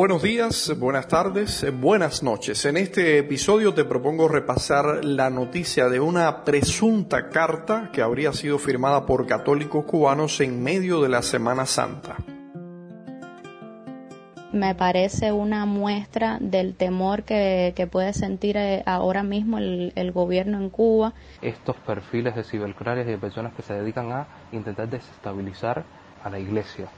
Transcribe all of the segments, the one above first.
Buenos días, buenas tardes, buenas noches. En este episodio te propongo repasar la noticia de una presunta carta que habría sido firmada por católicos cubanos en medio de la Semana Santa. Me parece una muestra del temor que, puede sentir eh, ahora mismo el, el, gobierno en Cuba. Estos perfiles de cibercriminales y de personas que se dedican a intentar desestabilizar a la iglesia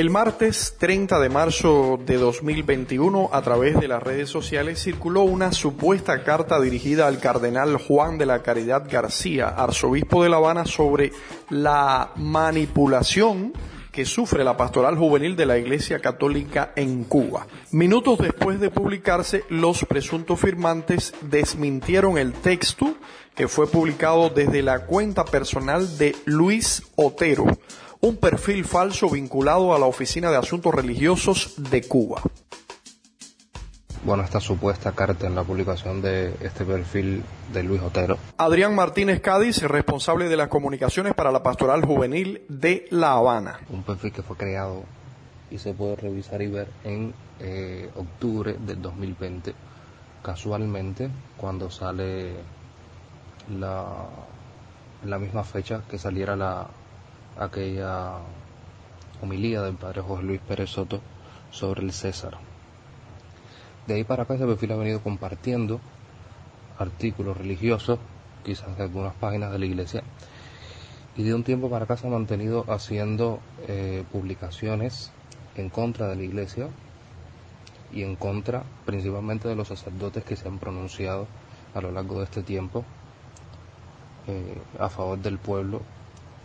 El martes 30 de marzo de 2021, a través de las redes sociales, circuló una supuesta carta dirigida al cardenal Juan de la Caridad García, arzobispo de La Habana, sobre la manipulación que sufre la pastoral juvenil de la Iglesia Católica en Cuba. Minutos después de publicarse, los presuntos firmantes desmintieron el texto que fue publicado desde la cuenta personal de Luis Otero, un perfil falso vinculado a la Oficina de Asuntos Religiosos de Cuba. Bueno, esta supuesta carta en la publicación de este perfil de Luis Otero. Adrián Martínez Cádiz, responsable de las comunicaciones para la Pastoral Juvenil de La Habana. Un perfil que fue creado y se puede revisar y ver en eh, octubre del 2020, casualmente, cuando sale la, la misma fecha que saliera la, aquella homilía del padre José Luis Pérez Soto sobre el César. De ahí para acá ese perfil ha venido compartiendo artículos religiosos, quizás de algunas páginas de la iglesia, y de un tiempo para acá se ha mantenido haciendo eh, publicaciones en contra de la iglesia y en contra principalmente de los sacerdotes que se han pronunciado a lo largo de este tiempo eh, a favor del pueblo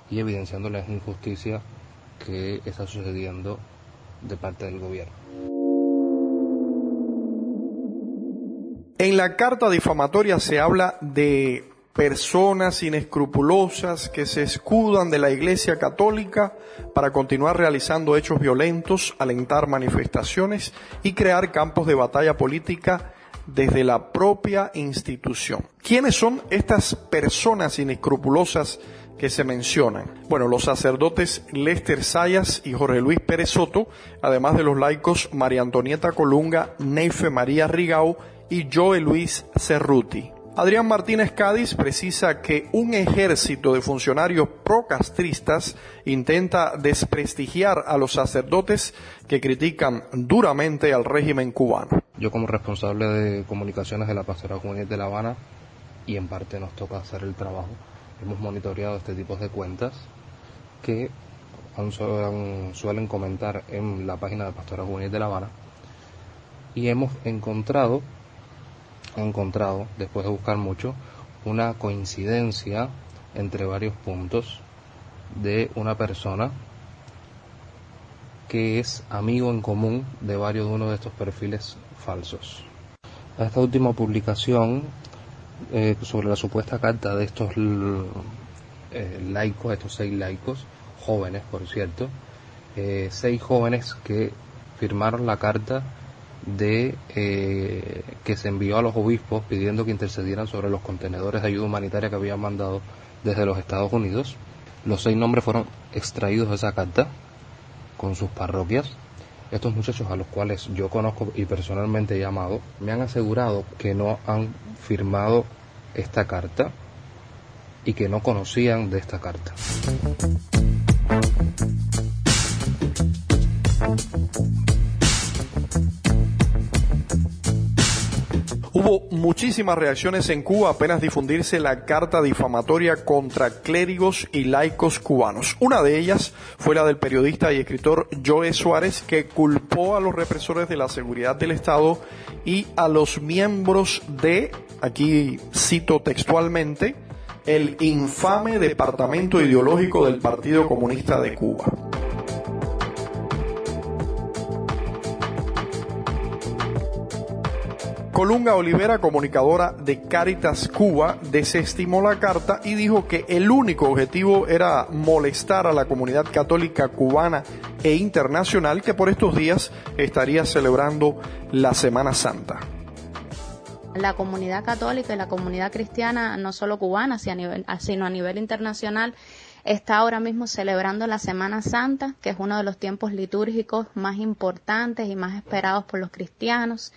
y evidenciando las injusticias que está sucediendo de parte del gobierno. En la carta difamatoria se habla de personas inescrupulosas que se escudan de la Iglesia Católica para continuar realizando hechos violentos, alentar manifestaciones y crear campos de batalla política desde la propia institución. ¿Quiénes son estas personas inescrupulosas que se mencionan. Bueno, los sacerdotes Lester Sayas y Jorge Luis Pérez Soto, además de los laicos María Antonieta Colunga, Neife María Rigau y Joe Luis Cerruti. Adrián Martínez Cádiz precisa que un ejército de funcionarios procastristas intenta desprestigiar a los sacerdotes que critican duramente al régimen cubano. Yo como responsable de comunicaciones de la Pastoral Juvenil de La Habana, y en parte nos toca hacer el trabajo, hemos monitoreado este tipo de cuentas que suelen comentar en la página de Pastora Juvenil de La Habana y hemos encontrado, encontrado, después de buscar mucho, una coincidencia entre varios puntos de una persona que es amigo en común de varios de uno de estos perfiles falsos. Esta última publicación eh, sobre la supuesta carta de estos eh, laicos, estos seis laicos, jóvenes por cierto, eh, seis jóvenes que firmaron la carta de que se envió a los obispos pidiendo que intercedieran sobre los contenedores de ayuda humanitaria que habían mandado desde los Estados Unidos. Los seis nombres fueron extraídos de esa carta con sus parroquias. Estos muchachos a los cuales yo conozco y personalmente he llamado me han asegurado que no han firmado esta carta y que no conocían de esta carta. Hubo muchísimas reacciones en Cuba apenas difundirse la carta difamatoria contra clérigos y laicos cubanos. Una de ellas fue la del periodista y escritor Joe Suárez, que culpó a los represores de la seguridad del Estado y a los miembros de, aquí cito textualmente, el infame departamento ideológico del Partido Comunista de Cuba. Colunga Olivera, comunicadora de Caritas Cuba, desestimó la carta y dijo que el único objetivo era molestar a la comunidad católica cubana e internacional que por estos días estaría celebrando la Semana Santa. La comunidad católica y la comunidad cristiana, no solo cubana, sino a nivel internacional, está ahora mismo celebrando la Semana Santa, que es uno de los tiempos litúrgicos más importantes y más esperados por los cristianos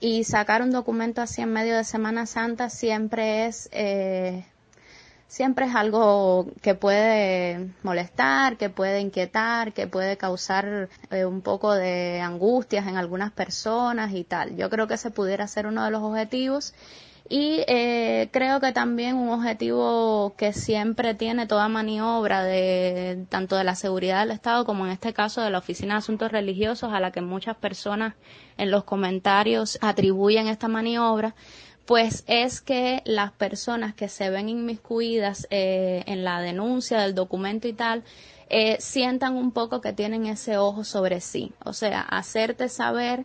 y sacar un documento así en medio de Semana Santa siempre es eh, siempre es algo que puede molestar, que puede inquietar, que puede causar eh, un poco de angustias en algunas personas y tal. Yo creo que ese pudiera ser uno de los objetivos y eh, creo que también un objetivo que siempre tiene toda maniobra de tanto de la seguridad del Estado como en este caso de la Oficina de Asuntos Religiosos a la que muchas personas en los comentarios atribuyen esta maniobra, pues es que las personas que se ven inmiscuidas eh, en la denuncia del documento y tal, eh, sientan un poco que tienen ese ojo sobre sí. O sea, hacerte saber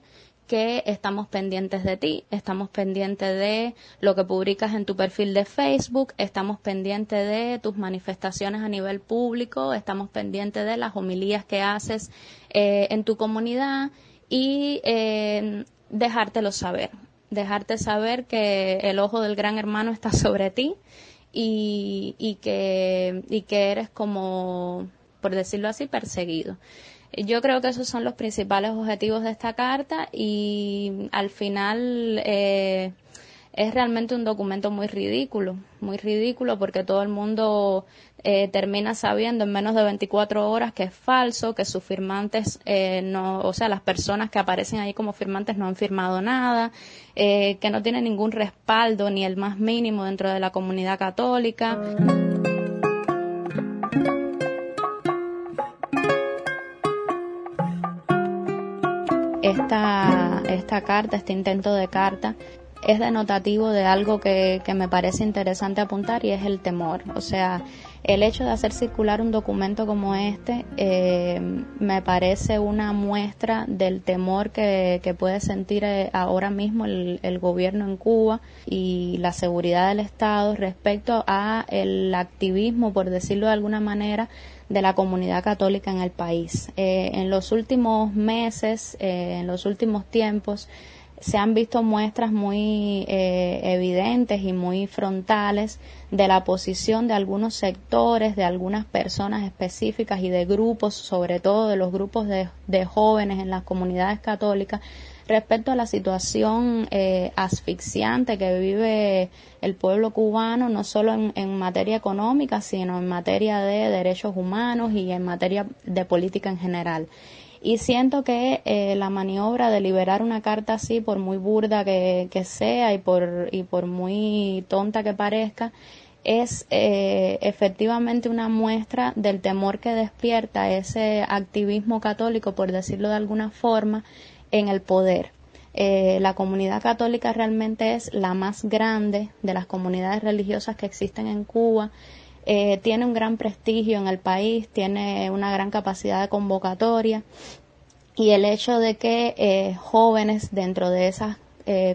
que estamos pendientes de ti, estamos pendientes de lo que publicas en tu perfil de Facebook, estamos pendientes de tus manifestaciones a nivel público, estamos pendientes de las homilías que haces eh, en tu comunidad y eh, dejártelo saber, dejarte saber que el ojo del gran hermano está sobre ti y, y, que, y que eres como, por decirlo así, perseguido. Yo creo que esos son los principales objetivos de esta carta y al final eh, es realmente un documento muy ridículo, muy ridículo porque todo el mundo eh, termina sabiendo en menos de 24 horas que es falso, que sus firmantes eh, no, o sea, las personas que aparecen ahí como firmantes no han firmado nada, que no tienen ningún respaldo ni el más mínimo dentro de la comunidad católica. Esta, esta carta, este intento de carta, es denotativo de algo que, que, me parece interesante apuntar y es el temor. O sea, el hecho de hacer circular un documento como este eh, me parece una muestra del temor que, que puede sentir eh, ahora mismo el, el, gobierno en Cuba y la seguridad del Estado respecto a el activismo, por decirlo de alguna manera, de la comunidad católica en el país. Eh, en los últimos meses, eh, en los últimos tiempos, se han visto muestras muy eh, evidentes y muy frontales de la posición de algunos sectores, de algunas personas específicas y de grupos, sobre todo de los grupos de, de jóvenes en las comunidades católicas, respecto a la situación eh, asfixiante que vive el pueblo cubano, no solo en, materia económica, sino en materia de derechos humanos y en materia de política en general. Y siento que eh, la maniobra de liberar una carta así, por muy burda que, sea y por, y por muy tonta que parezca, es eh, efectivamente una muestra del temor que despierta ese activismo católico, por decirlo de alguna forma, en el poder. Eh, la comunidad católica realmente es la más grande de las comunidades religiosas que existen en Cuba. Eh, tiene un gran prestigio en el país, tiene una gran capacidad de convocatoria y el hecho de que eh, jóvenes dentro de esa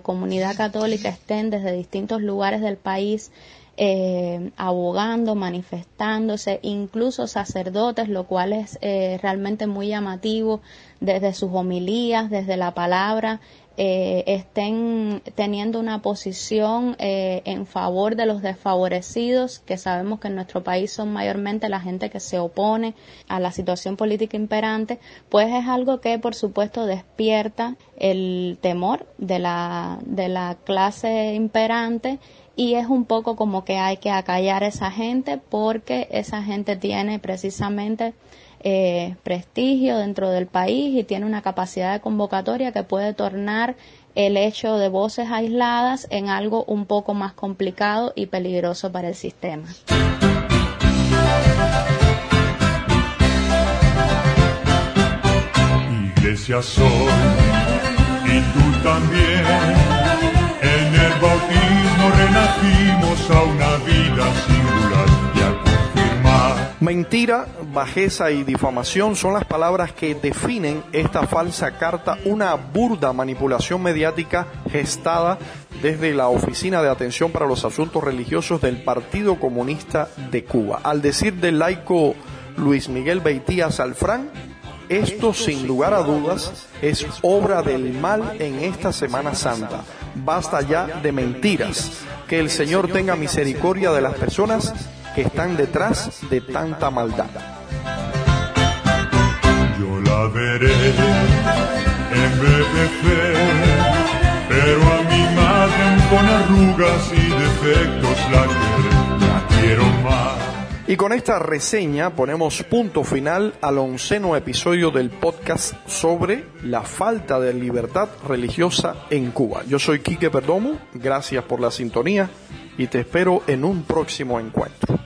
comunidad católica estén desde distintos lugares del país eh, abogando, manifestándose, incluso sacerdotes, lo cual es eh, realmente muy llamativo desde sus homilías, desde la palabra, eh, estén teniendo una posición eh, en favor de los desfavorecidos, que sabemos que en nuestro país son mayormente la gente que se opone a la situación política imperante, pues es algo que por supuesto despierta el temor de la, de la clase imperante y es un poco como que hay que acallar a esa gente porque esa gente tiene precisamente eh, prestigio dentro del país y tiene una capacidad de convocatoria que puede tornar el hecho de voces aisladas en algo un poco más complicado y peligroso para el sistema. Iglesia soy y tú también. En el bautismo a una vida singular y al confirmar. Mentira, bajeza y difamación son las palabras que definen esta falsa carta, una burda manipulación mediática gestada desde la Oficina de Atención para los Asuntos Religiosos del Partido Comunista de Cuba. Al decir del laico Luis Miguel Beitía Salfrán, esto sin lugar a dudas es obra del mal en esta Semana Santa. Basta ya de mentiras. Que el Señor tenga misericordia de las personas que están detrás de tanta maldad. Yo la veré en vez de fe, pero a mi madre con arrugas y defectos la Y con esta reseña ponemos punto final al onceno episodio del podcast sobre la falta de libertad religiosa en Cuba. Yo soy Quique Perdomo, gracias por la sintonía y te espero en un próximo encuentro.